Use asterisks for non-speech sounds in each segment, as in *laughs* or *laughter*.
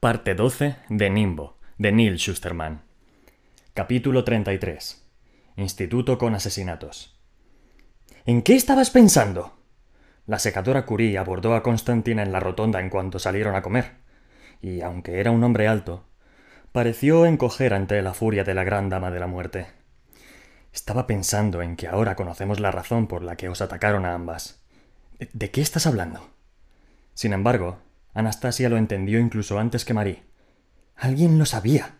Parte 12 de Nimbo, de Neil Schusterman. Capítulo 33. Instituto con asesinatos. ¿En qué estabas pensando? La secadora Curie abordó a Constantina en la rotonda en cuanto salieron a comer, y aunque era un hombre alto, pareció encoger ante la furia de la gran dama de la muerte. Estaba pensando en que ahora conocemos la razón por la que os atacaron a ambas. ¿De qué estás hablando? Sin embargo, Anastasia lo entendió incluso antes que Marie. Alguien lo sabía.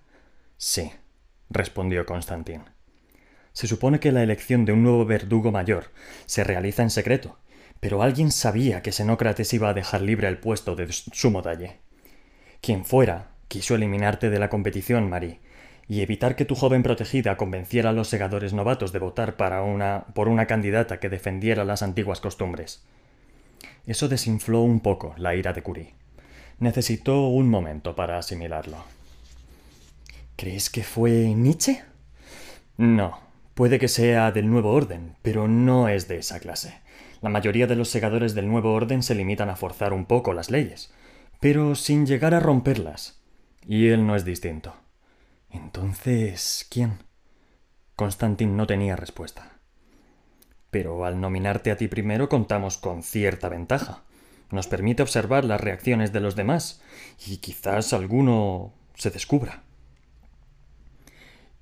Sí, respondió Constantin. Se supone que la elección de un nuevo verdugo mayor se realiza en secreto, pero alguien sabía que Xenócrates iba a dejar libre el puesto de su modalle. Quien fuera, quiso eliminarte de la competición, Marie, y evitar que tu joven protegida convenciera a los segadores novatos de votar para una, por una candidata que defendiera las antiguas costumbres. Eso desinfló un poco la ira de Curie. Necesitó un momento para asimilarlo. ¿Crees que fue Nietzsche? No, puede que sea del nuevo orden, pero no es de esa clase. La mayoría de los segadores del nuevo orden se limitan a forzar un poco las leyes, pero sin llegar a romperlas. Y él no es distinto. Entonces, ¿quién? Constantin no tenía respuesta. Pero al nominarte a ti primero contamos con cierta ventaja. Nos permite observar las reacciones de los demás y quizás alguno se descubra.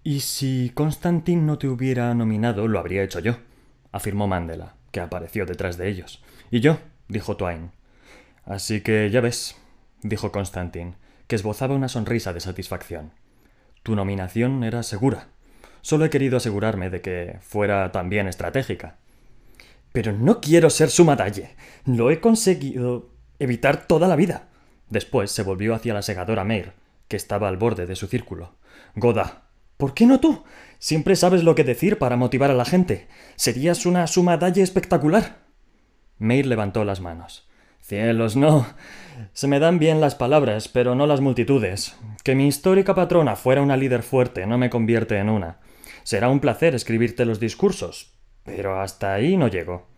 Y si Constantin no te hubiera nominado, lo habría hecho yo, afirmó Mandela, que apareció detrás de ellos. Y yo, dijo Twain. Así que ya ves, dijo Constantin, que esbozaba una sonrisa de satisfacción. Tu nominación era segura. Solo he querido asegurarme de que fuera también estratégica. Pero no quiero ser su matalle. Lo he conseguido evitar toda la vida. Después se volvió hacia la segadora Meir, que estaba al borde de su círculo. Goda, ¿por qué no tú? Siempre sabes lo que decir para motivar a la gente. Serías una sumadalle espectacular. Meir levantó las manos. Cielos, no. Se me dan bien las palabras, pero no las multitudes. Que mi histórica patrona fuera una líder fuerte no me convierte en una. Será un placer escribirte los discursos, pero hasta ahí no llego.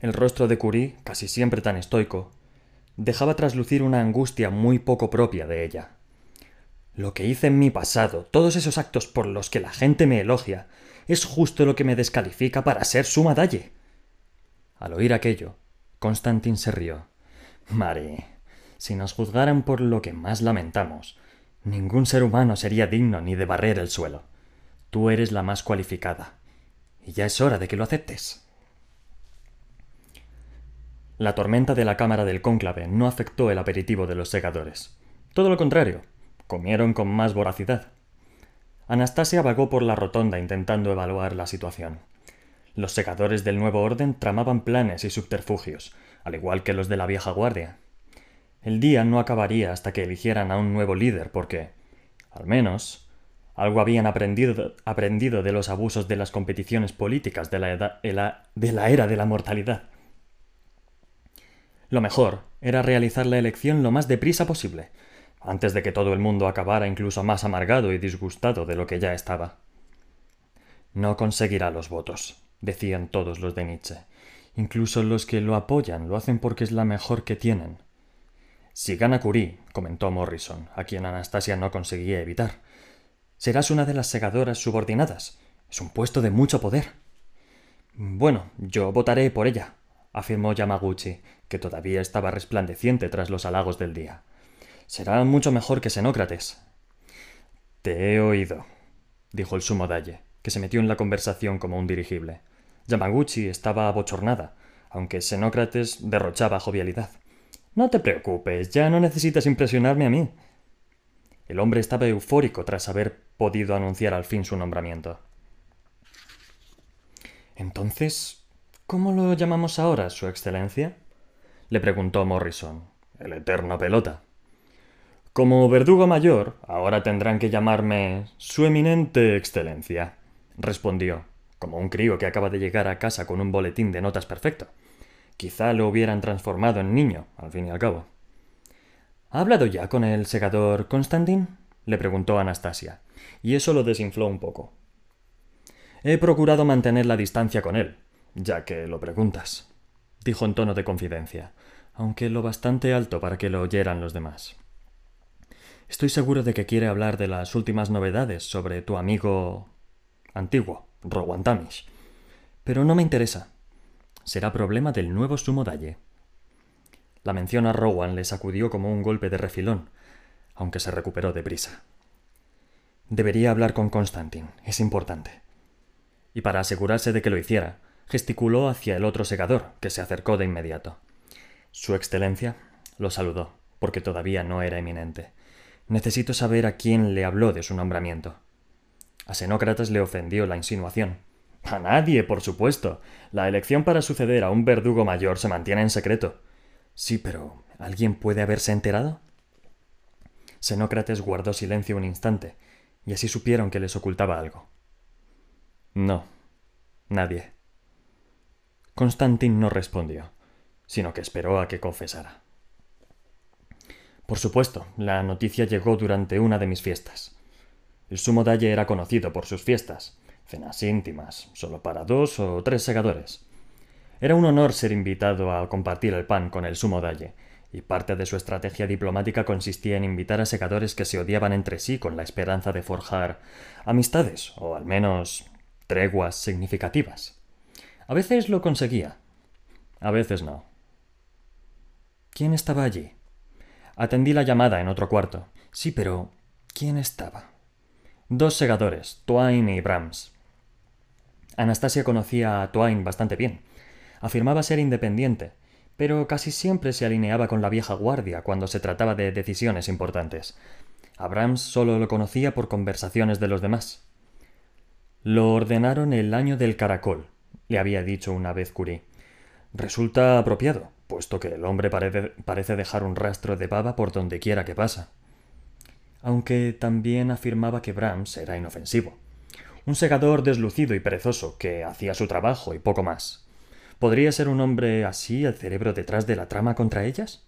El rostro de Curie, casi siempre tan estoico, dejaba traslucir una angustia muy poco propia de ella. Lo que hice en mi pasado, todos esos actos por los que la gente me elogia, es justo lo que me descalifica para ser su madalle. Al oír aquello, Constantin se rió. Mare, si nos juzgaran por lo que más lamentamos, Ningún ser humano sería digno ni de barrer el suelo. Tú eres la más cualificada. Y ya es hora de que lo aceptes. La tormenta de la cámara del cónclave no afectó el aperitivo de los segadores. Todo lo contrario, comieron con más voracidad. Anastasia vagó por la rotonda intentando evaluar la situación. Los segadores del nuevo orden tramaban planes y subterfugios, al igual que los de la vieja guardia. El día no acabaría hasta que eligieran a un nuevo líder, porque, al menos, algo habían aprendido, aprendido de los abusos de las competiciones políticas de la, de la era de la mortalidad. Lo mejor era realizar la elección lo más deprisa posible, antes de que todo el mundo acabara incluso más amargado y disgustado de lo que ya estaba. No conseguirá los votos, decían todos los de Nietzsche. Incluso los que lo apoyan lo hacen porque es la mejor que tienen. Si gana Curie, comentó Morrison, a quien Anastasia no conseguía evitar, serás una de las segadoras subordinadas. Es un puesto de mucho poder. Bueno, yo votaré por ella, afirmó Yamaguchi, que todavía estaba resplandeciente tras los halagos del día. Será mucho mejor que Xenócrates. Te he oído, dijo el sumo Dalle, que se metió en la conversación como un dirigible. Yamaguchi estaba abochornada, aunque Xenócrates derrochaba jovialidad. No te preocupes, ya no necesitas impresionarme a mí. El hombre estaba eufórico tras haber podido anunciar al fin su nombramiento. Entonces, ¿cómo lo llamamos ahora, Su Excelencia? le preguntó Morrison, el eterno pelota. Como verdugo mayor, ahora tendrán que llamarme Su Eminente Excelencia, respondió, como un crío que acaba de llegar a casa con un boletín de notas perfecto. Quizá lo hubieran transformado en niño, al fin y al cabo. ¿Ha hablado ya con el segador Constantin? le preguntó Anastasia, y eso lo desinfló un poco. He procurado mantener la distancia con él, ya que lo preguntas, dijo en tono de confidencia. aunque lo bastante alto para que lo oyeran los demás. Estoy seguro de que quiere hablar de las últimas novedades sobre tu amigo antiguo, Rowan Tamish. Pero no me interesa. Será problema del nuevo sumo Dalle. La mención a Rowan le sacudió como un golpe de refilón, aunque se recuperó deprisa. Debería hablar con Constantin, es importante. Y para asegurarse de que lo hiciera, gesticuló hacia el otro segador, que se acercó de inmediato. Su Excelencia lo saludó, porque todavía no era eminente. Necesito saber a quién le habló de su nombramiento. A Xenócrates le ofendió la insinuación. A nadie, por supuesto. La elección para suceder a un verdugo mayor se mantiene en secreto. Sí, pero ¿alguien puede haberse enterado? Xenócrates guardó silencio un instante, y así supieron que les ocultaba algo. No, nadie. Constantin no respondió, sino que esperó a que confesara. Por supuesto, la noticia llegó durante una de mis fiestas. El sumo dalle era conocido por sus fiestas, cenas íntimas, solo para dos o tres segadores. Era un honor ser invitado a compartir el pan con el sumo dalle, y parte de su estrategia diplomática consistía en invitar a segadores que se odiaban entre sí con la esperanza de forjar amistades, o al menos treguas significativas. A veces lo conseguía, a veces no. ¿Quién estaba allí? Atendí la llamada en otro cuarto. Sí, pero ¿quién estaba? Dos segadores, Twain y Brahms. Anastasia conocía a Twain bastante bien. Afirmaba ser independiente, pero casi siempre se alineaba con la vieja guardia cuando se trataba de decisiones importantes. Abrams solo lo conocía por conversaciones de los demás. Lo ordenaron el año del caracol, le había dicho una vez Curie. Resulta apropiado, puesto que el hombre parece, parece dejar un rastro de baba por donde quiera que pasa. Aunque también afirmaba que Brahms era inofensivo. Un segador deslucido y perezoso que hacía su trabajo y poco más. ¿Podría ser un hombre así el cerebro detrás de la trama contra ellas?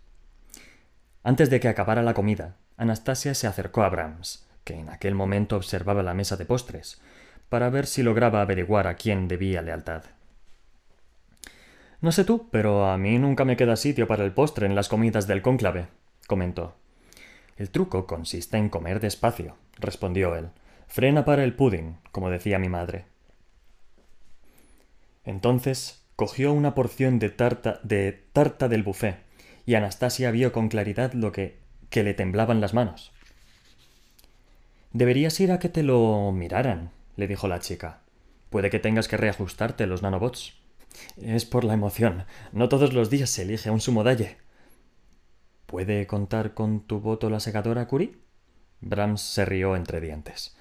Antes de que acabara la comida, Anastasia se acercó a Brahms, que en aquel momento observaba la mesa de postres, para ver si lograba averiguar a quién debía lealtad. No sé tú, pero a mí nunca me queda sitio para el postre en las comidas del cónclave, comentó. El truco consiste en comer despacio, respondió él. Frena para el pudding, como decía mi madre. Entonces cogió una porción de tarta, de tarta del buffet, y Anastasia vio con claridad lo que, que le temblaban las manos. Deberías ir a que te lo miraran, le dijo la chica. Puede que tengas que reajustarte los nanobots. Es por la emoción. No todos los días se elige un sumodalle. ¿Puede contar con tu voto la segadora, Curie? Brahms se rió entre dientes.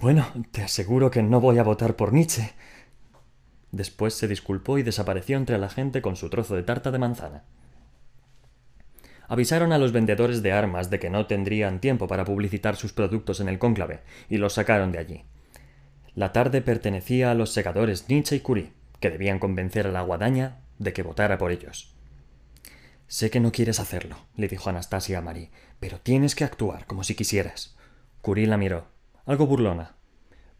Bueno, te aseguro que no voy a votar por Nietzsche. Después se disculpó y desapareció entre la gente con su trozo de tarta de manzana. Avisaron a los vendedores de armas de que no tendrían tiempo para publicitar sus productos en el cónclave, y los sacaron de allí. La tarde pertenecía a los segadores Nietzsche y Curie, que debían convencer a la guadaña de que votara por ellos. Sé que no quieres hacerlo, le dijo Anastasia a Marie, pero tienes que actuar como si quisieras. Curie la miró, algo burlona.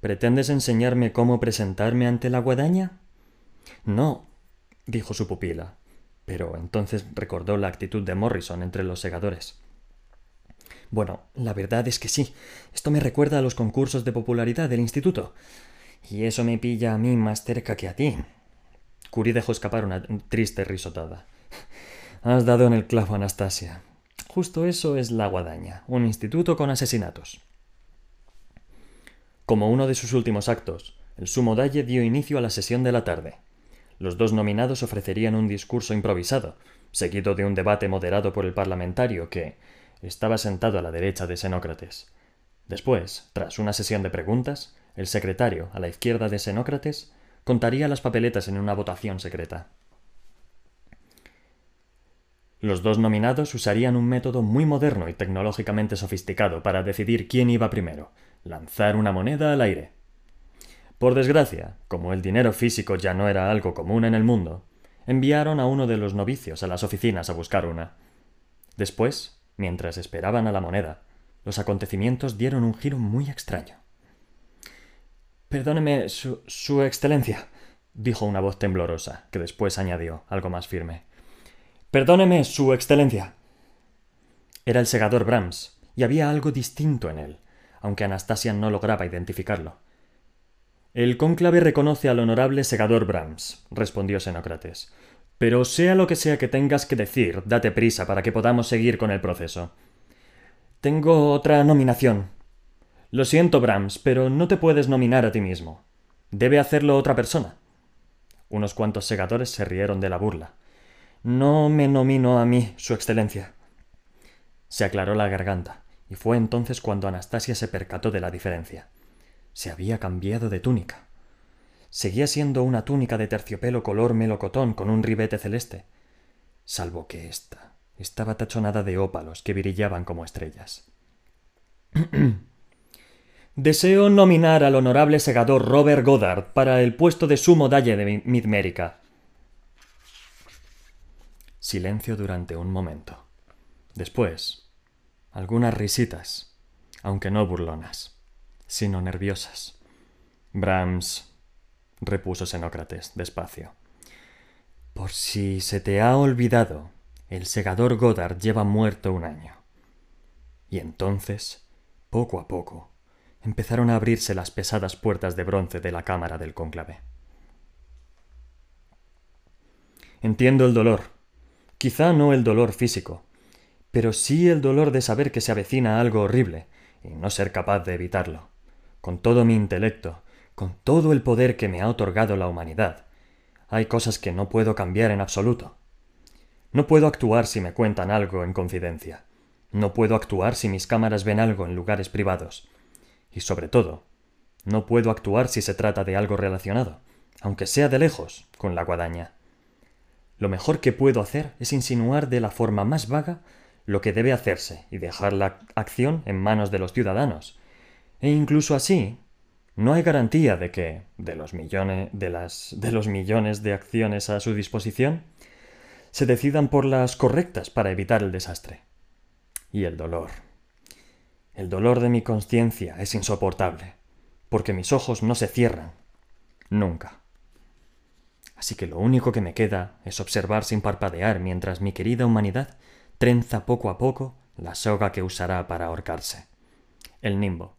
¿Pretendes enseñarme cómo presentarme ante la guadaña? No, dijo su pupila, pero entonces recordó la actitud de Morrison entre los segadores. Bueno, la verdad es que sí. Esto me recuerda a los concursos de popularidad del instituto. Y eso me pilla a mí más cerca que a ti. Curie dejó escapar una triste risotada. Has dado en el clavo, Anastasia. Justo eso es la guadaña, un instituto con asesinatos. Como uno de sus últimos actos, el sumo dalle dio inicio a la sesión de la tarde. Los dos nominados ofrecerían un discurso improvisado, seguido de un debate moderado por el parlamentario que estaba sentado a la derecha de Xenócrates. Después, tras una sesión de preguntas, el secretario, a la izquierda de Xenócrates, contaría las papeletas en una votación secreta. Los dos nominados usarían un método muy moderno y tecnológicamente sofisticado para decidir quién iba primero, lanzar una moneda al aire. Por desgracia, como el dinero físico ya no era algo común en el mundo, enviaron a uno de los novicios a las oficinas a buscar una. Después, mientras esperaban a la moneda, los acontecimientos dieron un giro muy extraño. Perdóneme, su, su excelencia, dijo una voz temblorosa, que después añadió, algo más firme. Perdóneme, Su Excelencia. Era el segador Brahms, y había algo distinto en él, aunque Anastasia no lograba identificarlo. El cónclave reconoce al honorable segador Brahms, respondió Xenócrates. Pero sea lo que sea que tengas que decir, date prisa para que podamos seguir con el proceso. Tengo otra nominación. Lo siento, Brahms, pero no te puedes nominar a ti mismo. Debe hacerlo otra persona. Unos cuantos segadores se rieron de la burla. No me nomino a mí, Su Excelencia. Se aclaró la garganta, y fue entonces cuando Anastasia se percató de la diferencia. Se había cambiado de túnica. Seguía siendo una túnica de terciopelo color melocotón con un ribete celeste, salvo que ésta estaba tachonada de ópalos que brillaban como estrellas. *clears throat* Deseo nominar al honorable segador Robert Goddard para el puesto de sumo dalle de Midmérica. Silencio durante un momento. Después, algunas risitas, aunque no burlonas, sino nerviosas. Brahms, repuso Xenócrates despacio. Por si se te ha olvidado, el segador Goddard lleva muerto un año. Y entonces, poco a poco, empezaron a abrirse las pesadas puertas de bronce de la cámara del cónclave. Entiendo el dolor, quizá no el dolor físico, pero sí el dolor de saber que se avecina algo horrible y no ser capaz de evitarlo. Con todo mi intelecto, con todo el poder que me ha otorgado la humanidad, hay cosas que no puedo cambiar en absoluto. No puedo actuar si me cuentan algo en confidencia. No puedo actuar si mis cámaras ven algo en lugares privados. Y sobre todo, no puedo actuar si se trata de algo relacionado, aunque sea de lejos, con la guadaña. Lo mejor que puedo hacer es insinuar de la forma más vaga lo que debe hacerse y dejar la acción en manos de los ciudadanos. E incluso así, no hay garantía de que, de los millones de, las, de los millones de acciones a su disposición, se decidan por las correctas para evitar el desastre. Y el dolor. El dolor de mi conciencia es insoportable, porque mis ojos no se cierran. Nunca. Así que lo único que me queda es observar sin parpadear mientras mi querida humanidad trenza poco a poco la soga que usará para ahorcarse. El nimbo.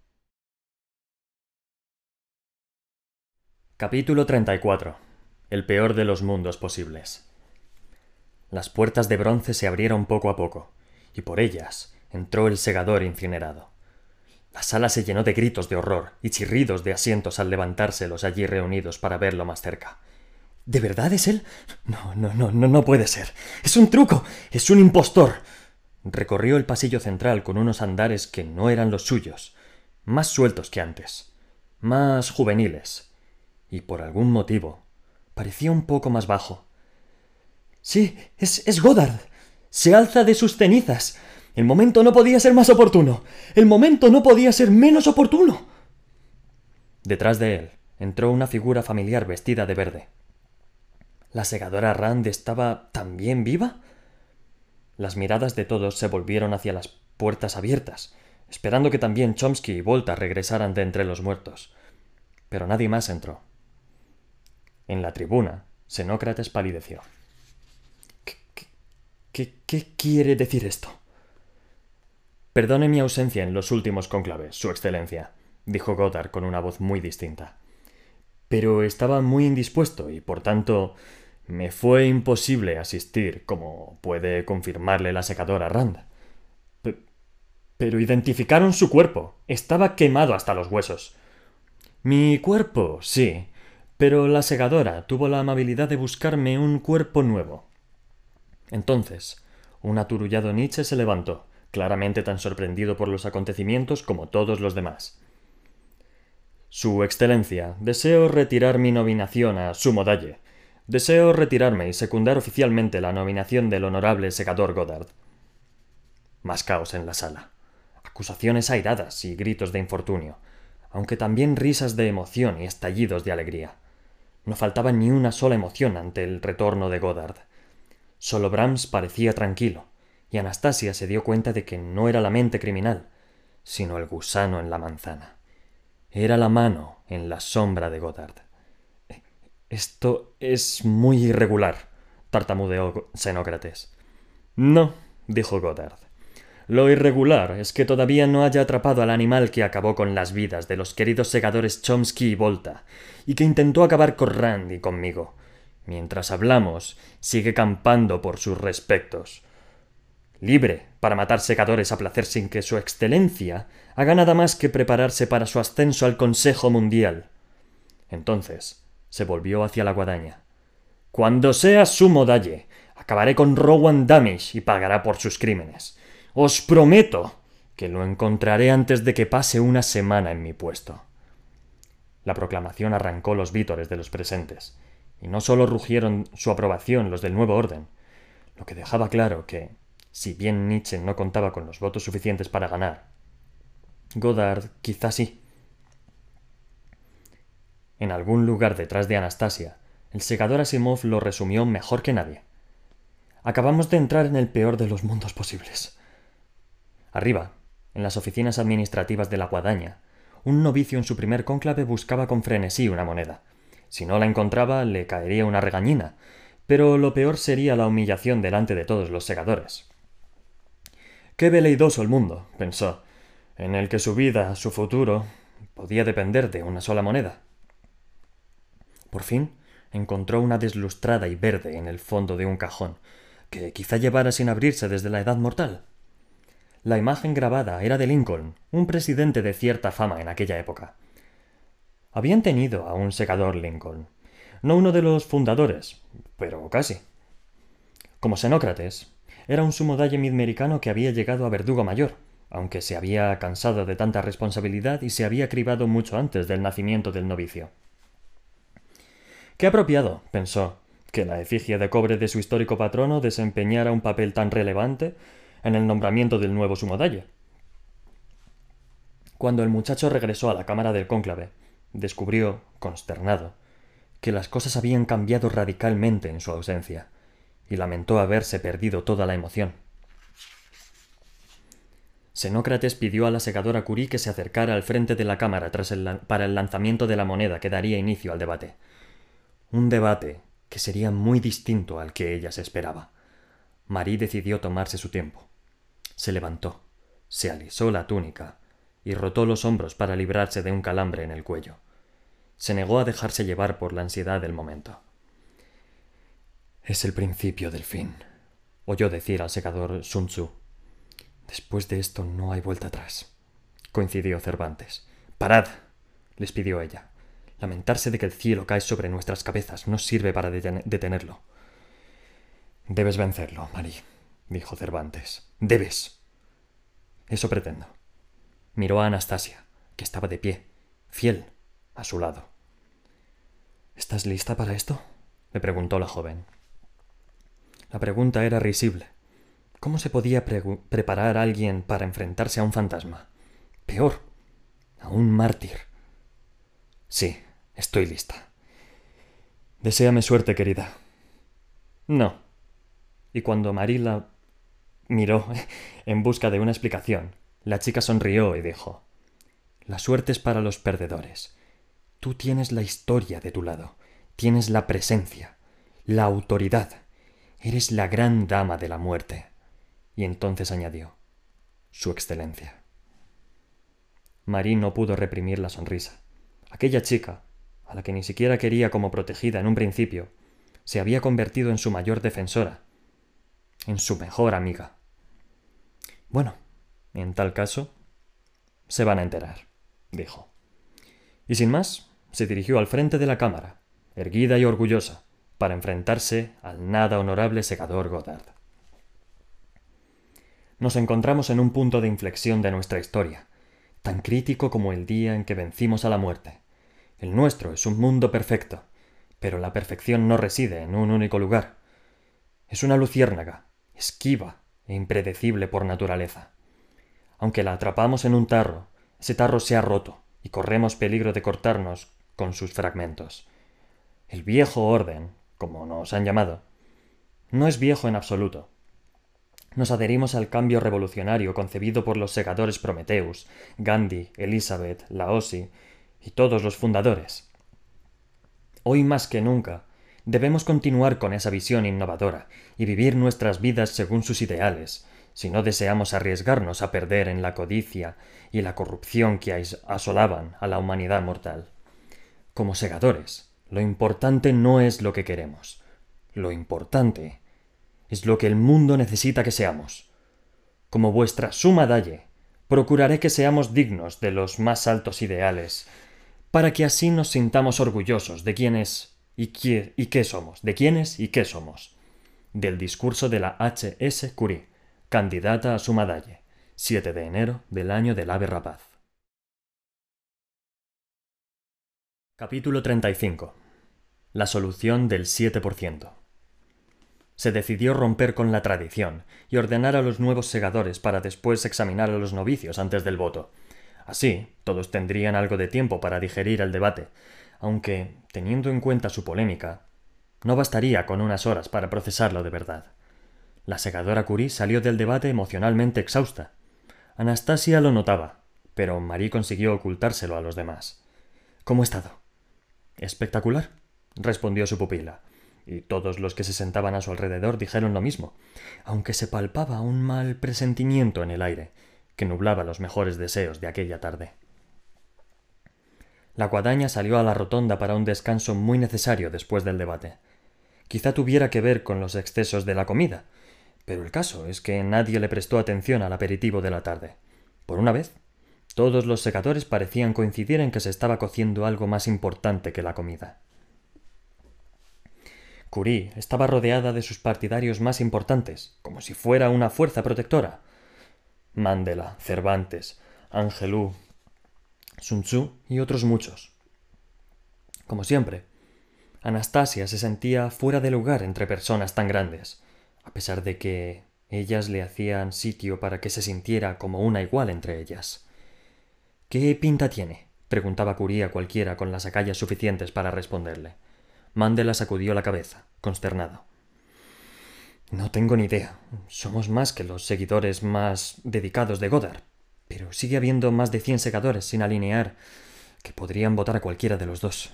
Capítulo 34. El peor de los mundos posibles. Las puertas de bronce se abrieron poco a poco, y por ellas entró el segador incinerado. La sala se llenó de gritos de horror y chirridos de asientos al levantarse los allí reunidos para verlo más cerca. ¿De verdad es él? No, no, no, no, no puede ser. Es un truco. Es un impostor. Recorrió el pasillo central con unos andares que no eran los suyos, más sueltos que antes, más juveniles, y por algún motivo parecía un poco más bajo. Sí, es, es Goddard. Se alza de sus cenizas. El momento no podía ser más oportuno. El momento no podía ser menos oportuno. Detrás de él entró una figura familiar vestida de verde. ¿La segadora Rand estaba también viva? Las miradas de todos se volvieron hacia las puertas abiertas, esperando que también Chomsky y Volta regresaran de entre los muertos. Pero nadie más entró. En la tribuna, Xenócrates palideció. ¿Qué, qué, qué quiere decir esto? Perdone mi ausencia en los últimos conclaves, Su Excelencia, dijo Goddard con una voz muy distinta. Pero estaba muy indispuesto y, por tanto, me fue imposible asistir, como puede confirmarle la secadora Rand. pero identificaron su cuerpo. Estaba quemado hasta los huesos. Mi cuerpo, sí, pero la segadora tuvo la amabilidad de buscarme un cuerpo nuevo. Entonces, un aturullado Nietzsche se levantó claramente tan sorprendido por los acontecimientos como todos los demás. Su Excelencia, deseo retirar mi nominación a Sumo Dalle. Deseo retirarme y secundar oficialmente la nominación del honorable segador Goddard. Más caos en la sala. Acusaciones airadas y gritos de infortunio, aunque también risas de emoción y estallidos de alegría. No faltaba ni una sola emoción ante el retorno de Goddard. Solo Brahms parecía tranquilo, y Anastasia se dio cuenta de que no era la mente criminal, sino el gusano en la manzana. Era la mano en la sombra de Goddard. Esto es muy irregular, tartamudeó Xenócrates. No, dijo Goddard. Lo irregular es que todavía no haya atrapado al animal que acabó con las vidas de los queridos segadores Chomsky y Volta, y que intentó acabar con Rand y conmigo. Mientras hablamos, sigue campando por sus respectos. Libre para matar segadores a placer sin que su excelencia haga nada más que prepararse para su ascenso al Consejo Mundial. Entonces se volvió hacia la guadaña. Cuando sea su modalle, acabaré con Rowan Damish y pagará por sus crímenes. Os prometo que lo encontraré antes de que pase una semana en mi puesto. La proclamación arrancó los vítores de los presentes, y no sólo rugieron su aprobación los del nuevo orden, lo que dejaba claro que, si bien Nietzsche no contaba con los votos suficientes para ganar, Godard quizás sí. En algún lugar detrás de Anastasia, el segador Asimov lo resumió mejor que nadie. Acabamos de entrar en el peor de los mundos posibles. Arriba, en las oficinas administrativas de la guadaña, un novicio en su primer cónclave buscaba con frenesí una moneda. Si no la encontraba, le caería una regañina, pero lo peor sería la humillación delante de todos los segadores. Qué veleidoso el mundo, pensó, en el que su vida, su futuro, podía depender de una sola moneda. Por fin encontró una deslustrada y verde en el fondo de un cajón, que quizá llevara sin abrirse desde la edad mortal. La imagen grabada era de Lincoln, un presidente de cierta fama en aquella época. Habían tenido a un secador Lincoln, no uno de los fundadores, pero casi. Como Xenócrates, era un sumo midmericano que había llegado a verdugo mayor, aunque se había cansado de tanta responsabilidad y se había cribado mucho antes del nacimiento del novicio. Qué apropiado, pensó, que la efigie de cobre de su histórico patrono desempeñara un papel tan relevante en el nombramiento del nuevo sumodalle. Cuando el muchacho regresó a la cámara del cónclave, descubrió, consternado, que las cosas habían cambiado radicalmente en su ausencia, y lamentó haberse perdido toda la emoción. Xenócrates pidió a la segadora Curie que se acercara al frente de la cámara para el lanzamiento de la moneda que daría inicio al debate. Un debate que sería muy distinto al que ella se esperaba. Marie decidió tomarse su tiempo. Se levantó, se alisó la túnica y rotó los hombros para librarse de un calambre en el cuello. Se negó a dejarse llevar por la ansiedad del momento. Es el principio del fin, oyó decir al secador Sun Tzu. Después de esto no hay vuelta atrás, coincidió Cervantes. Parad, les pidió ella. Lamentarse de que el cielo cae sobre nuestras cabezas no sirve para detenerlo. Debes vencerlo, Marie, dijo Cervantes. Debes. Eso pretendo. Miró a Anastasia, que estaba de pie, fiel, a su lado. ¿Estás lista para esto? le preguntó la joven. La pregunta era risible. ¿Cómo se podía preparar a alguien para enfrentarse a un fantasma? Peor, a un mártir. Sí, estoy lista. Deseame suerte, querida. No. Y cuando Marila miró *laughs* en busca de una explicación. La chica sonrió y dijo La suerte es para los perdedores. Tú tienes la historia de tu lado, tienes la presencia, la autoridad, eres la gran dama de la muerte. Y entonces añadió Su excelencia. Marie no pudo reprimir la sonrisa. Aquella chica, a la que ni siquiera quería como protegida en un principio, se había convertido en su mayor defensora, en su mejor amiga. Bueno, en tal caso, se van a enterar, dijo. Y sin más, se dirigió al frente de la cámara, erguida y orgullosa, para enfrentarse al nada honorable segador Godard. Nos encontramos en un punto de inflexión de nuestra historia, tan crítico como el día en que vencimos a la muerte. El nuestro es un mundo perfecto, pero la perfección no reside en un único lugar. Es una luciérnaga, esquiva, e impredecible por naturaleza. Aunque la atrapamos en un tarro, ese tarro se ha roto y corremos peligro de cortarnos con sus fragmentos. El viejo orden, como nos han llamado, no es viejo en absoluto. Nos adherimos al cambio revolucionario concebido por los segadores Prometheus, Gandhi, Elizabeth, Laosi y todos los fundadores. Hoy más que nunca Debemos continuar con esa visión innovadora y vivir nuestras vidas según sus ideales, si no deseamos arriesgarnos a perder en la codicia y la corrupción que asolaban a la humanidad mortal. Como segadores, lo importante no es lo que queremos, lo importante es lo que el mundo necesita que seamos. Como vuestra suma dalle, procuraré que seamos dignos de los más altos ideales, para que así nos sintamos orgullosos de quiénes y, qué, somos, de quiénes y qué somos. Del discurso de la H.S. Curie, candidata a suma dalle, 7 de enero del año del ave rapaz. Capítulo 35. La solución del 7% se decidió romper con la tradición y ordenar a los nuevos segadores para después examinar a los novicios antes del voto. Así, todos tendrían algo de tiempo para digerir el debate, aunque, teniendo en cuenta su polémica, no bastaría con unas horas para procesarlo de verdad. La segadora Curie salió del debate emocionalmente exhausta. Anastasia lo notaba, pero Marie consiguió ocultárselo a los demás. ¿Cómo ha estado? Espectacular, respondió su pupila y todos los que se sentaban a su alrededor dijeron lo mismo, aunque se palpaba un mal presentimiento en el aire, que nublaba los mejores deseos de aquella tarde. La guadaña salió a la rotonda para un descanso muy necesario después del debate. Quizá tuviera que ver con los excesos de la comida, pero el caso es que nadie le prestó atención al aperitivo de la tarde. Por una vez, todos los secadores parecían coincidir en que se estaba cociendo algo más importante que la comida. Curie estaba rodeada de sus partidarios más importantes, como si fuera una fuerza protectora. Mandela, Cervantes, Angelou, Sun Tzu y otros muchos. Como siempre, Anastasia se sentía fuera de lugar entre personas tan grandes, a pesar de que ellas le hacían sitio para que se sintiera como una igual entre ellas. ¿Qué pinta tiene? preguntaba Curie a cualquiera con las acallas suficientes para responderle. Mandela sacudió la cabeza, consternado. No tengo ni idea. Somos más que los seguidores más dedicados de Goddard. Pero sigue habiendo más de cien segadores sin alinear que podrían votar a cualquiera de los dos.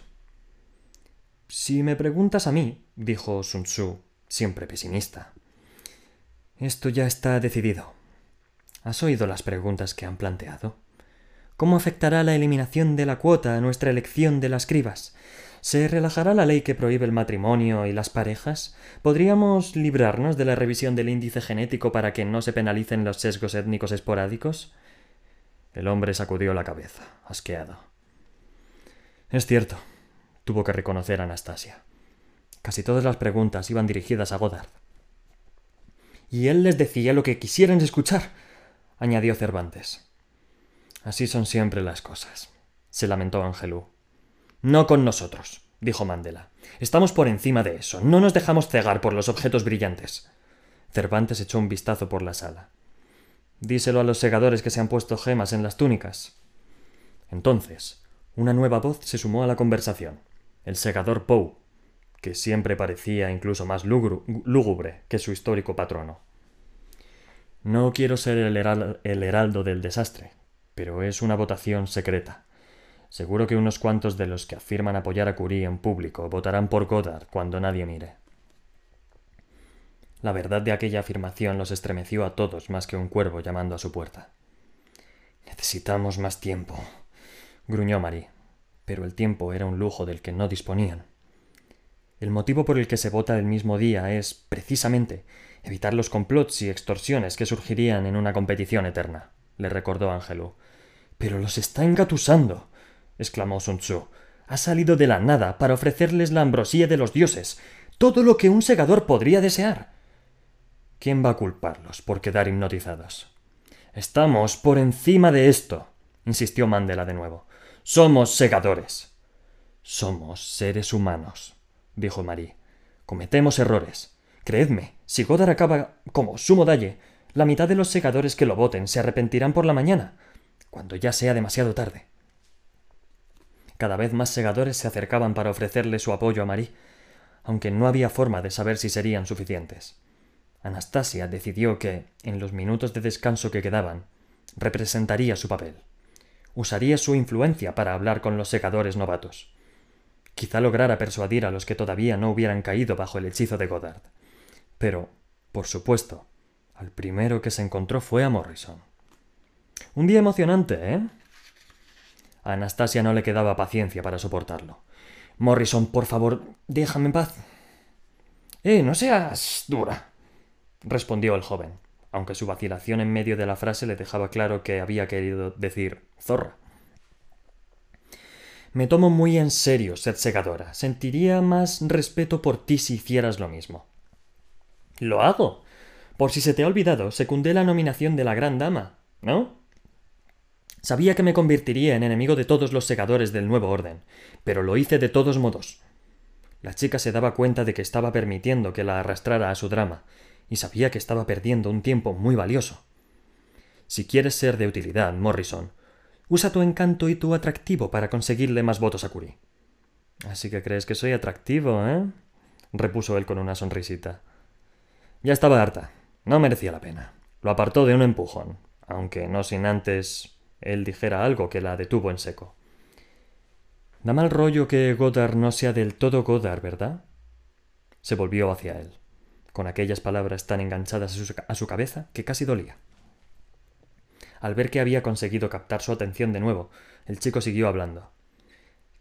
Si me preguntas a mí, dijo Sun Tzu, siempre pesimista, esto ya está decidido. ¿Has oído las preguntas que han planteado? ¿Cómo afectará la eliminación de la cuota a nuestra elección de las cribas? ¿Se relajará la ley que prohíbe el matrimonio y las parejas? ¿Podríamos librarnos de la revisión del índice genético para que no se penalicen los sesgos étnicos esporádicos? El hombre sacudió la cabeza, asqueado. Es cierto, tuvo que reconocer Anastasia. Casi todas las preguntas iban dirigidas a Godard. Y él les decía lo que quisieran escuchar, añadió Cervantes. Así son siempre las cosas, se lamentó Angelú. No con nosotros, dijo Mandela. Estamos por encima de eso. No nos dejamos cegar por los objetos brillantes. Cervantes echó un vistazo por la sala. Díselo a los segadores que se han puesto gemas en las túnicas. Entonces, una nueva voz se sumó a la conversación. El segador Poe, que siempre parecía incluso más lúgubre que su histórico patrono. No quiero ser el heraldo del desastre, pero es una votación secreta. Seguro que unos cuantos de los que afirman apoyar a Curie en público votarán por Goddard cuando nadie mire. La verdad de aquella afirmación los estremeció a todos más que un cuervo llamando a su puerta. Necesitamos más tiempo, gruñó Marie, pero el tiempo era un lujo del que no disponían. El motivo por el que se vota el mismo día es, precisamente, evitar los complots y extorsiones que surgirían en una competición eterna, le recordó Ángelo. Pero los está engatusando exclamó Sun Tzu. Ha salido de la nada para ofrecerles la ambrosía de los dioses, todo lo que un segador podría desear. ¿Quién va a culparlos por quedar hipnotizados? Estamos por encima de esto, insistió Mandela de nuevo. Somos segadores. Somos seres humanos, dijo Marie. Cometemos errores. Creedme, si Godard acaba como sumo dalle, la mitad de los segadores que lo voten se arrepentirán por la mañana, cuando ya sea demasiado tarde. Cada vez más segadores se acercaban para ofrecerle su apoyo a Marie, aunque no había forma de saber si serían suficientes. Anastasia decidió que, en los minutos de descanso que quedaban, representaría su papel. Usaría su influencia para hablar con los segadores novatos. quizá lograra persuadir a los que todavía no hubieran caído bajo el hechizo de Goddard. Pero, por supuesto, al primero que se encontró fue a Morrison. Un día emocionante, ¿eh? A Anastasia no le quedaba paciencia para soportarlo. Morrison, por favor, déjame en paz. Eh, no seas dura, respondió el joven, aunque su vacilación en medio de la frase le dejaba claro que había querido decir zorra. Me tomo muy en serio, sed segadora. Sentiría más respeto por ti si hicieras lo mismo. Lo hago. Por si se te ha olvidado, secundé la nominación de la gran dama, ¿no? Sabía que me convertiría en enemigo de todos los segadores del nuevo orden, pero lo hice de todos modos. La chica se daba cuenta de que estaba permitiendo que la arrastrara a su drama, y sabía que estaba perdiendo un tiempo muy valioso. Si quieres ser de utilidad, Morrison, usa tu encanto y tu atractivo para conseguirle más votos a Curie. Así que crees que soy atractivo, ¿eh? repuso él con una sonrisita. Ya estaba harta. No merecía la pena. Lo apartó de un empujón, aunque no sin antes él dijera algo que la detuvo en seco. Da mal rollo que Godard no sea del todo Godard, ¿verdad? Se volvió hacia él, con aquellas palabras tan enganchadas a su, cabeza que casi dolía. Al ver que había conseguido captar su atención de nuevo, el chico siguió hablando.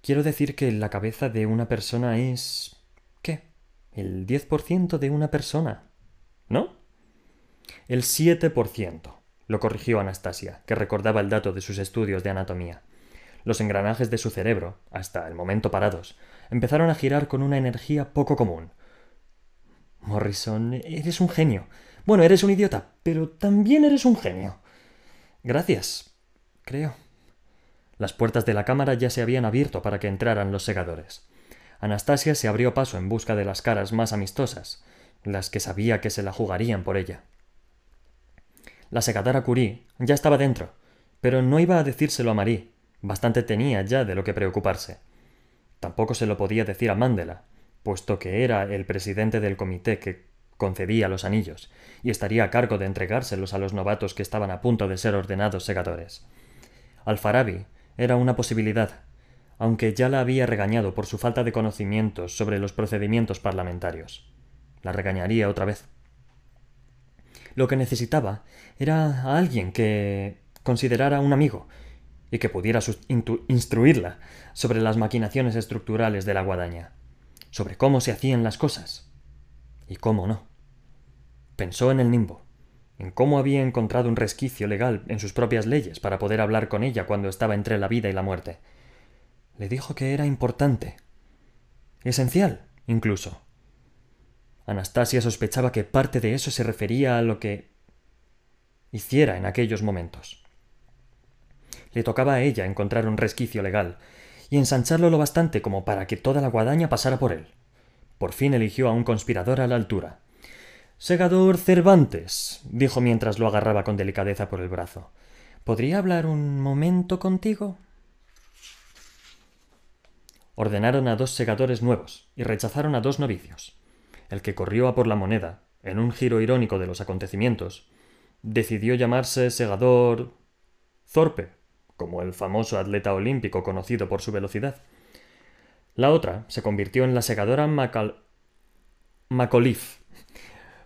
Quiero decir que la cabeza de una persona es. ¿Qué? El diez por ciento de una persona. ¿No? El siete por ciento lo corrigió Anastasia, que recordaba el dato de sus estudios de anatomía. Los engranajes de su cerebro, hasta el momento parados, empezaron a girar con una energía poco común. Morrison, eres un genio. Bueno, eres un idiota, pero también eres un genio. Gracias, creo. Las puertas de la cámara ya se habían abierto para que entraran los segadores. Anastasia se abrió paso en busca de las caras más amistosas, las que sabía que se la jugarían por ella. La segadora Curie ya estaba dentro, pero no iba a decírselo a Marie. Bastante tenía ya de lo que preocuparse. Tampoco se lo podía decir a Mandela, puesto que era el presidente del comité que concedía los anillos, y estaría a cargo de entregárselos a los novatos que estaban a punto de ser ordenados segadores. Alfarabi era una posibilidad, aunque ya la había regañado por su falta de conocimientos sobre los procedimientos parlamentarios. La regañaría otra vez. Lo que necesitaba era a alguien que considerara un amigo y que pudiera instruirla sobre las maquinaciones estructurales de la guadaña, sobre cómo se hacían las cosas y cómo no. Pensó en el nimbo, en cómo había encontrado un resquicio legal en sus propias leyes para poder hablar con ella cuando estaba entre la vida y la muerte. Le dijo que era importante, esencial, incluso, Anastasia sospechaba que parte de eso se refería a lo que hiciera en aquellos momentos. Le tocaba a ella encontrar un resquicio legal y ensancharlo lo bastante como para que toda la guadaña pasara por él. Por fin eligió a un conspirador a la altura. Segador Cervantes, dijo mientras lo agarraba con delicadeza por el brazo. ¿Podría hablar un momento contigo? Ordenaron a dos segadores nuevos y rechazaron a dos novicios el que corrió a por la moneda, en un giro irónico de los acontecimientos, decidió llamarse segador Zorpe, como el famoso atleta olímpico conocido por su velocidad. La otra se convirtió en la segadora Macal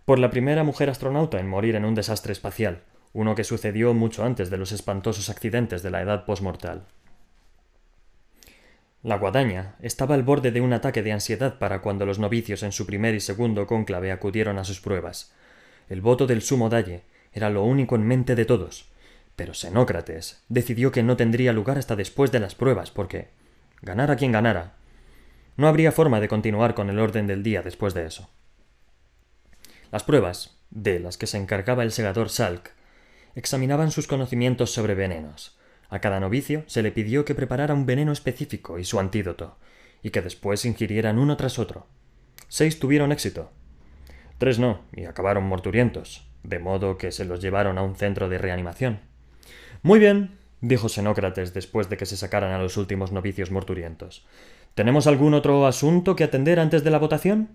por la primera mujer astronauta en morir en un desastre espacial, uno que sucedió mucho antes de los espantosos accidentes de la edad postmortal. La guadaña estaba al borde de un ataque de ansiedad para cuando los novicios en su primer y segundo cónclave acudieron a sus pruebas. El voto del sumo dalle era lo único en mente de todos. Pero Xenócrates decidió que no tendría lugar hasta después de las pruebas, porque, ganara quien ganara, no habría forma de continuar con el orden del día después de eso. Las pruebas, de las que se encargaba el segador Salk, examinaban sus conocimientos sobre venenos, a cada novicio se le pidió que preparara un veneno específico y su antídoto, y que después ingirieran uno tras otro. Seis tuvieron éxito. Tres no, y acabaron morturientos, de modo que se los llevaron a un centro de reanimación. Muy bien, dijo Xenócrates después de que se sacaran a los últimos novicios morturientos. ¿Tenemos algún otro asunto que atender antes de la votación?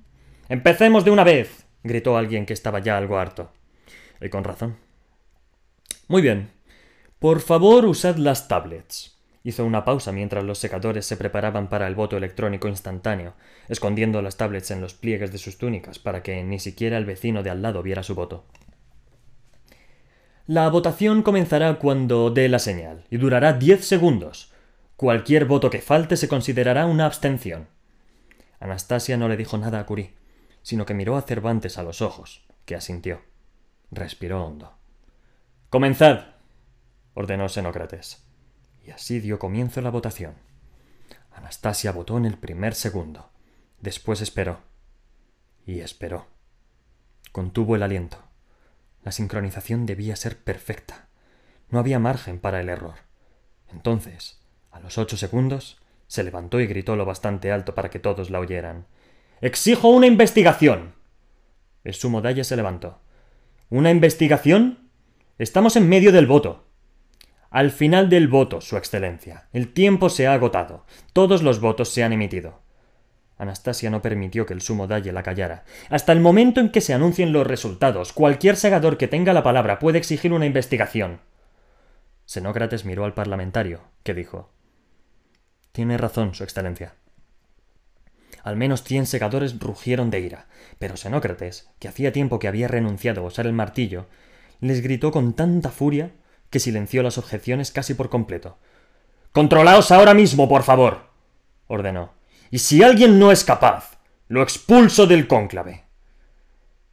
Empecemos de una vez. gritó alguien que estaba ya algo harto. Y con razón. Muy bien, por favor, usad las tablets. Hizo una pausa mientras los secadores se preparaban para el voto electrónico instantáneo, escondiendo las tablets en los pliegues de sus túnicas para que ni siquiera el vecino de al lado viera su voto. La votación comenzará cuando dé la señal y durará diez segundos. Cualquier voto que falte se considerará una abstención. Anastasia no le dijo nada a Curie, sino que miró a Cervantes a los ojos, que asintió. Respiró hondo. Comenzad, ordenó Xenócrates y así dio comienzo la votación. Anastasia votó en el primer segundo. Después esperó. Y esperó. Contuvo el aliento. La sincronización debía ser perfecta. No había margen para el error. Entonces, a los ocho segundos, se levantó y gritó lo bastante alto para que todos la oyeran. Exijo una investigación. El sumo Dalle se levantó. ¿Una investigación? Estamos en medio del voto. Al final del voto, Su Excelencia. El tiempo se ha agotado. Todos los votos se han emitido. Anastasia no permitió que el sumo dalle la callara. Hasta el momento en que se anuncien los resultados, cualquier segador que tenga la palabra puede exigir una investigación. Xenócrates miró al parlamentario, que dijo Tiene razón, Su Excelencia. Al menos cien segadores rugieron de ira, pero Xenócrates, que hacía tiempo que había renunciado a usar el martillo, les gritó con tanta furia que silenció las objeciones casi por completo. Controlaos ahora mismo, por favor. ordenó. Y si alguien no es capaz, lo expulso del cónclave.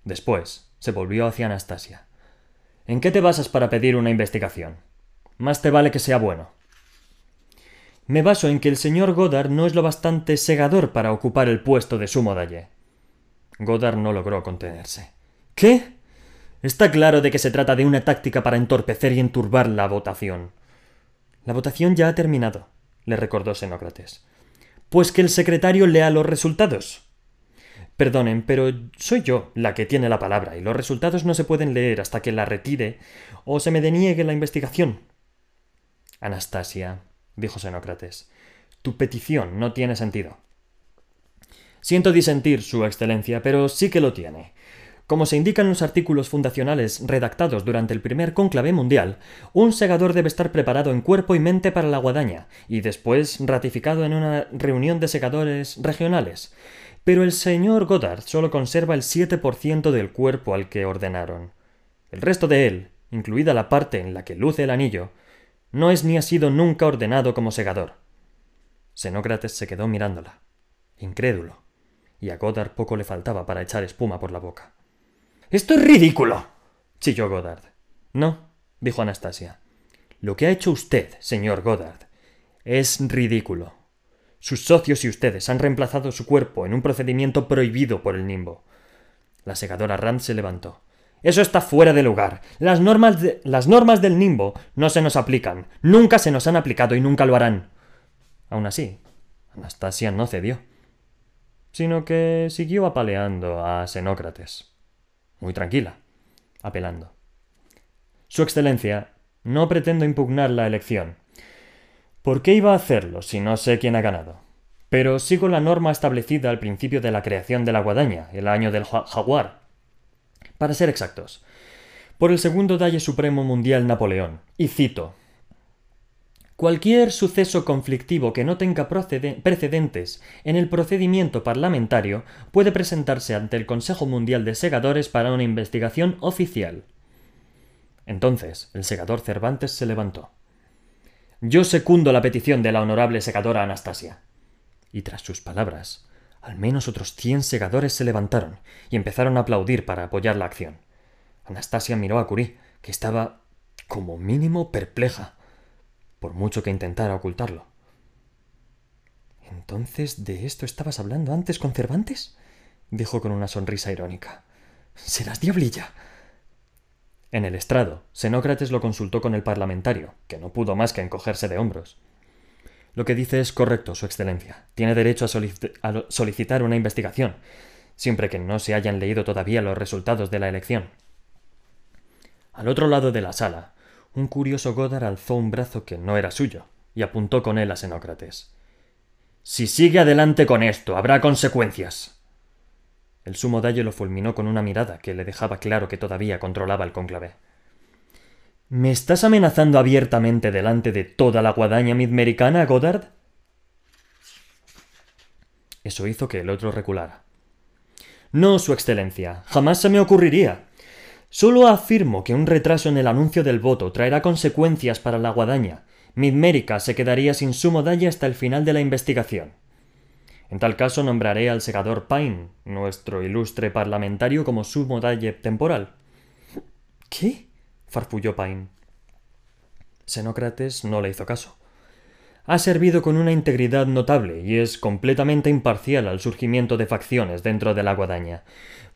Después se volvió hacia Anastasia. ¿En qué te basas para pedir una investigación? Más te vale que sea bueno. Me baso en que el señor Godard no es lo bastante segador para ocupar el puesto de sumo dalle. Godard no logró contenerse. ¿Qué? Está claro de que se trata de una táctica para entorpecer y enturbar la votación. La votación ya ha terminado, le recordó Xenócrates. Pues que el secretario lea los resultados. Perdonen, pero soy yo la que tiene la palabra, y los resultados no se pueden leer hasta que la retire o se me deniegue la investigación. Anastasia, dijo Xenócrates, tu petición no tiene sentido. Siento disentir, Su Excelencia, pero sí que lo tiene. Como se indica en los artículos fundacionales redactados durante el primer cónclave mundial, un segador debe estar preparado en cuerpo y mente para la guadaña, y después ratificado en una reunión de segadores regionales. Pero el señor Goddard solo conserva el 7% del cuerpo al que ordenaron. El resto de él, incluida la parte en la que luce el anillo, no es ni ha sido nunca ordenado como segador. Xenócrates se quedó mirándola, incrédulo, y a Goddard poco le faltaba para echar espuma por la boca. Esto es ridículo. chilló Goddard. No, dijo Anastasia. Lo que ha hecho usted, señor Goddard, es ridículo. Sus socios y ustedes han reemplazado su cuerpo en un procedimiento prohibido por el nimbo. La segadora Rand se levantó. Eso está fuera de lugar. Las normas, las normas del nimbo no se nos aplican. Nunca se nos han aplicado y nunca lo harán. Aún así, Anastasia no cedió, sino que siguió apaleando a Xenócrates muy tranquila, apelando. Su Excelencia, no pretendo impugnar la elección. ¿Por qué iba a hacerlo si no sé quién ha ganado? Pero sigo la norma establecida al principio de la creación de la guadaña, el año del jaguar. Para ser exactos, por el segundo Dalle Supremo Mundial Napoleón, y cito Cualquier suceso conflictivo que no tenga precedentes en el procedimiento parlamentario puede presentarse ante el Consejo Mundial de Segadores para una investigación oficial. Entonces, el segador Cervantes se levantó. Yo secundo la petición de la honorable segadora Anastasia. Y tras sus palabras, al menos otros cien segadores se levantaron y empezaron a aplaudir para apoyar la acción. Anastasia miró a Curie, que estaba como mínimo perpleja por mucho que intentara ocultarlo. Entonces, ¿de esto estabas hablando antes con Cervantes? dijo con una sonrisa irónica. Serás diablilla. En el estrado, Xenócrates lo consultó con el parlamentario, que no pudo más que encogerse de hombros. Lo que dice es correcto, Su Excelencia. Tiene derecho a, a solicitar una investigación, siempre que no se hayan leído todavía los resultados de la elección. Al otro lado de la sala, un curioso Godard alzó un brazo que no era suyo y apuntó con él a Xenócrates. Si sigue adelante con esto, habrá consecuencias. El sumo dalle lo fulminó con una mirada que le dejaba claro que todavía controlaba el cónclave. ¿Me estás amenazando abiertamente delante de toda la guadaña midmericana, Goddard? Eso hizo que el otro reculara. No, Su Excelencia, jamás se me ocurriría. Solo afirmo que un retraso en el anuncio del voto traerá consecuencias para la guadaña. Midmérica se quedaría sin su modalla hasta el final de la investigación. En tal caso nombraré al segador Pine, nuestro ilustre parlamentario, como su modalle temporal. ¿Qué? farfulló Pine. Xenócrates no le hizo caso. Ha servido con una integridad notable y es completamente imparcial al surgimiento de facciones dentro de la guadaña.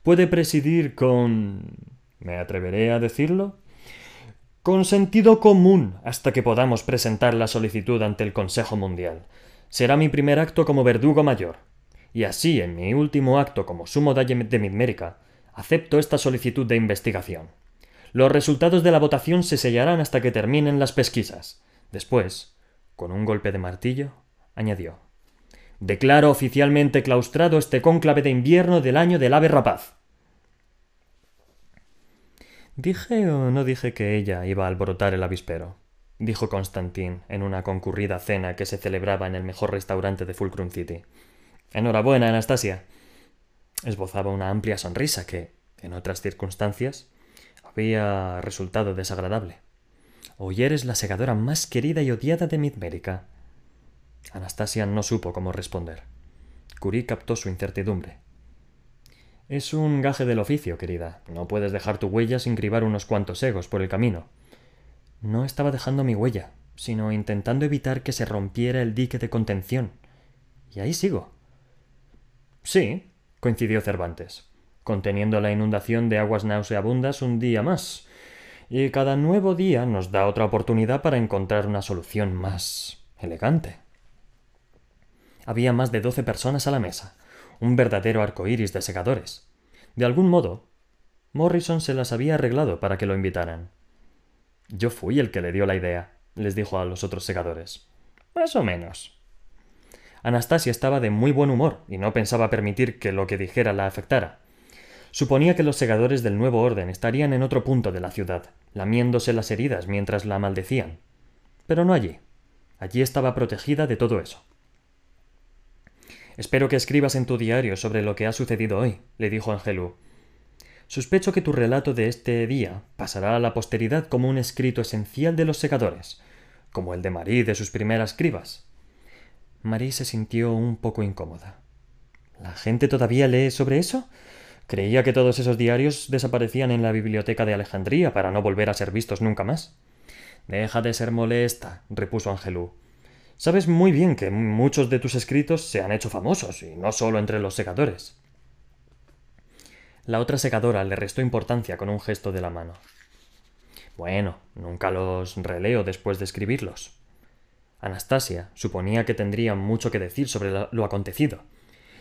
Puede presidir con. ¿Me atreveré a decirlo? Con sentido común hasta que podamos presentar la solicitud ante el Consejo Mundial. Será mi primer acto como verdugo mayor. Y así, en mi último acto como sumo de Midmérica, acepto esta solicitud de investigación. Los resultados de la votación se sellarán hasta que terminen las pesquisas. Después, con un golpe de martillo, añadió Declaro oficialmente claustrado este cónclave de invierno del año del ave rapaz. ¿Dije o no dije que ella iba a alborotar el avispero? dijo Constantín en una concurrida cena que se celebraba en el mejor restaurante de Fulcrum City. Enhorabuena, Anastasia. Esbozaba una amplia sonrisa que, en otras circunstancias, había resultado desagradable. Hoy eres la segadora más querida y odiada de Midmérica. Anastasia no supo cómo responder. Curie captó su incertidumbre. Es un gaje del oficio, querida. No puedes dejar tu huella sin cribar unos cuantos egos por el camino. No estaba dejando mi huella, sino intentando evitar que se rompiera el dique de contención. Y ahí sigo. Sí, coincidió Cervantes conteniendo la inundación de aguas nauseabundas un día más, y cada nuevo día nos da otra oportunidad para encontrar una solución más elegante. Había más de doce personas a la mesa, un verdadero arco iris de segadores. De algún modo, Morrison se las había arreglado para que lo invitaran. Yo fui el que le dio la idea, les dijo a los otros segadores. Más o menos. Anastasia estaba de muy buen humor y no pensaba permitir que lo que dijera la afectara. Suponía que los segadores del nuevo orden estarían en otro punto de la ciudad, lamiéndose las heridas mientras la maldecían. Pero no allí. Allí estaba protegida de todo eso. Espero que escribas en tu diario sobre lo que ha sucedido hoy, le dijo Angelú. Sospecho que tu relato de este día pasará a la posteridad como un escrito esencial de los segadores, como el de Marie de sus primeras cribas. Marie se sintió un poco incómoda. ¿La gente todavía lee sobre eso? Creía que todos esos diarios desaparecían en la biblioteca de Alejandría para no volver a ser vistos nunca más. Deja de ser molesta, repuso Angelú. Sabes muy bien que muchos de tus escritos se han hecho famosos, y no solo entre los segadores. La otra segadora le restó importancia con un gesto de la mano. Bueno, nunca los releo después de escribirlos. Anastasia suponía que tendría mucho que decir sobre lo acontecido,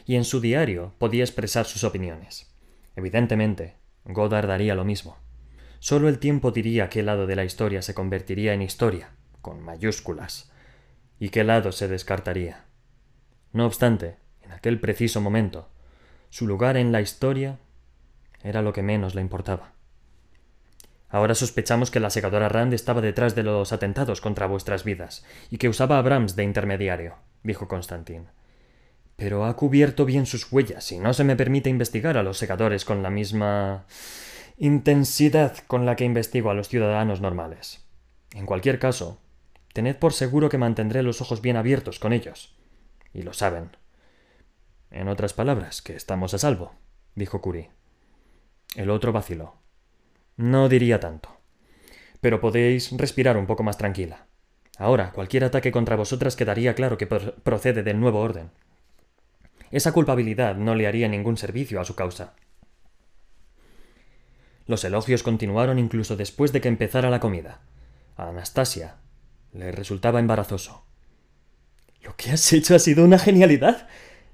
y en su diario podía expresar sus opiniones. Evidentemente, Godard daría lo mismo. Solo el tiempo diría qué lado de la historia se convertiría en historia, con mayúsculas, y qué lado se descartaría. No obstante, en aquel preciso momento, su lugar en la historia era lo que menos le importaba. Ahora sospechamos que la segadora Rand estaba detrás de los atentados contra vuestras vidas y que usaba a Brahms de intermediario, dijo Constantín pero ha cubierto bien sus huellas y no se me permite investigar a los segadores con la misma intensidad con la que investigo a los ciudadanos normales. En cualquier caso, tened por seguro que mantendré los ojos bien abiertos con ellos. Y lo saben. En otras palabras, que estamos a salvo, dijo Curie. El otro vaciló. No diría tanto. Pero podéis respirar un poco más tranquila. Ahora, cualquier ataque contra vosotras quedaría claro que procede del nuevo orden. Esa culpabilidad no le haría ningún servicio a su causa. Los elogios continuaron incluso después de que empezara la comida. Anastasia le resultaba embarazoso. Lo que has hecho ha sido una genialidad,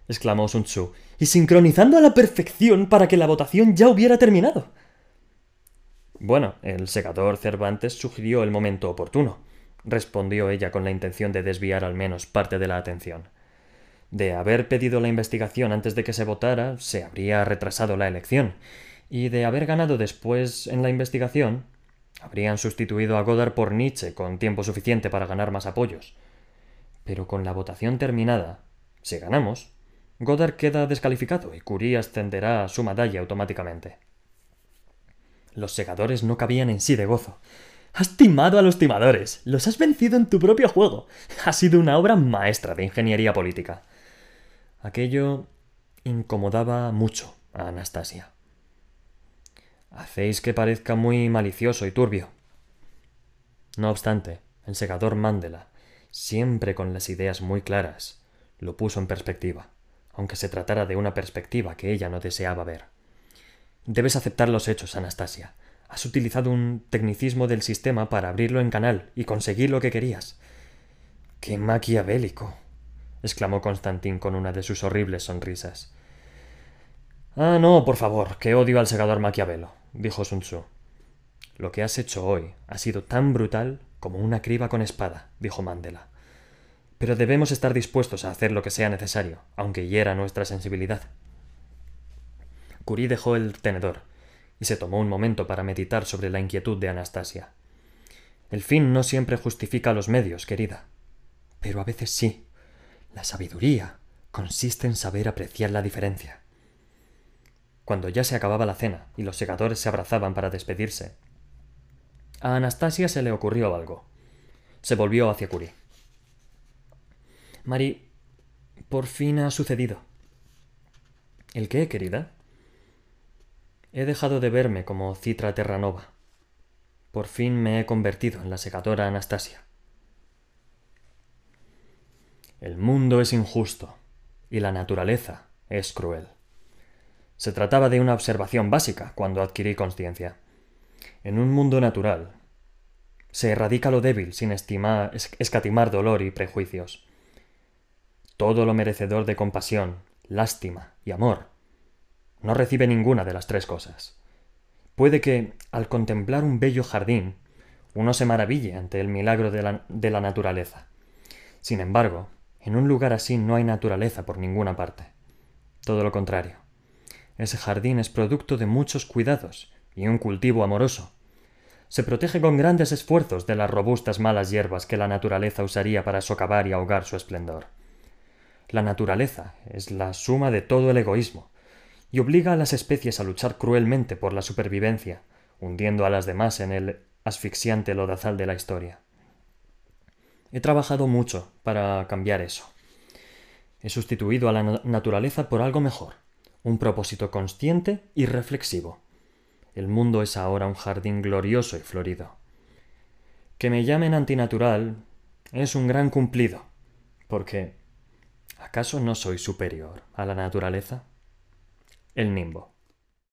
exclamó Sun Tzu, y sincronizando a la perfección para que la votación ya hubiera terminado. Bueno, el segador Cervantes sugirió el momento oportuno, respondió ella con la intención de desviar al menos parte de la atención. De haber pedido la investigación antes de que se votara, se habría retrasado la elección, y de haber ganado después en la investigación, Habrían sustituido a Godard por Nietzsche con tiempo suficiente para ganar más apoyos. Pero con la votación terminada, si ganamos, Godard queda descalificado y Curie ascenderá su medalla automáticamente. Los segadores no cabían en sí de gozo. Has timado a los timadores. Los has vencido en tu propio juego. Ha sido una obra maestra de ingeniería política. Aquello incomodaba mucho a Anastasia. Hacéis que parezca muy malicioso y turbio. No obstante, el segador Mandela, siempre con las ideas muy claras, lo puso en perspectiva, aunque se tratara de una perspectiva que ella no deseaba ver. Debes aceptar los hechos, Anastasia. Has utilizado un tecnicismo del sistema para abrirlo en canal y conseguir lo que querías. ¡Qué maquiavélico! exclamó Constantín con una de sus horribles sonrisas. Ah, no, por favor, que odio al segador Maquiavelo, dijo Sun Tzu. Lo que has hecho hoy ha sido tan brutal como una criba con espada, dijo Mandela. Pero debemos estar dispuestos a hacer lo que sea necesario, aunque hiera nuestra sensibilidad. Curie dejó el tenedor y se tomó un momento para meditar sobre la inquietud de Anastasia. El fin no siempre justifica los medios, querida. Pero a veces sí. La sabiduría consiste en saber apreciar la diferencia. Cuando ya se acababa la cena y los segadores se abrazaban para despedirse, a Anastasia se le ocurrió algo. Se volvió hacia Curie. Mari, por fin ha sucedido. ¿El qué, querida? He dejado de verme como Citra Terranova. Por fin me he convertido en la segadora Anastasia. El mundo es injusto y la naturaleza es cruel. Se trataba de una observación básica cuando adquirí conciencia. En un mundo natural, se erradica lo débil sin estimar, escatimar dolor y prejuicios. Todo lo merecedor de compasión, lástima y amor no recibe ninguna de las tres cosas. Puede que, al contemplar un bello jardín, uno se maraville ante el milagro de la, de la naturaleza. Sin embargo, en un lugar así no hay naturaleza por ninguna parte. Todo lo contrario. Ese jardín es producto de muchos cuidados y un cultivo amoroso. Se protege con grandes esfuerzos de las robustas malas hierbas que la naturaleza usaría para socavar y ahogar su esplendor. La naturaleza es la suma de todo el egoísmo, y obliga a las especies a luchar cruelmente por la supervivencia, hundiendo a las demás en el asfixiante lodazal de la historia. He trabajado mucho para cambiar eso. He sustituido a la naturaleza por algo mejor, un propósito consciente y reflexivo. El mundo es ahora un jardín glorioso y florido. Que me llamen antinatural es un gran cumplido, porque ¿acaso no soy superior a la naturaleza? El nimbo.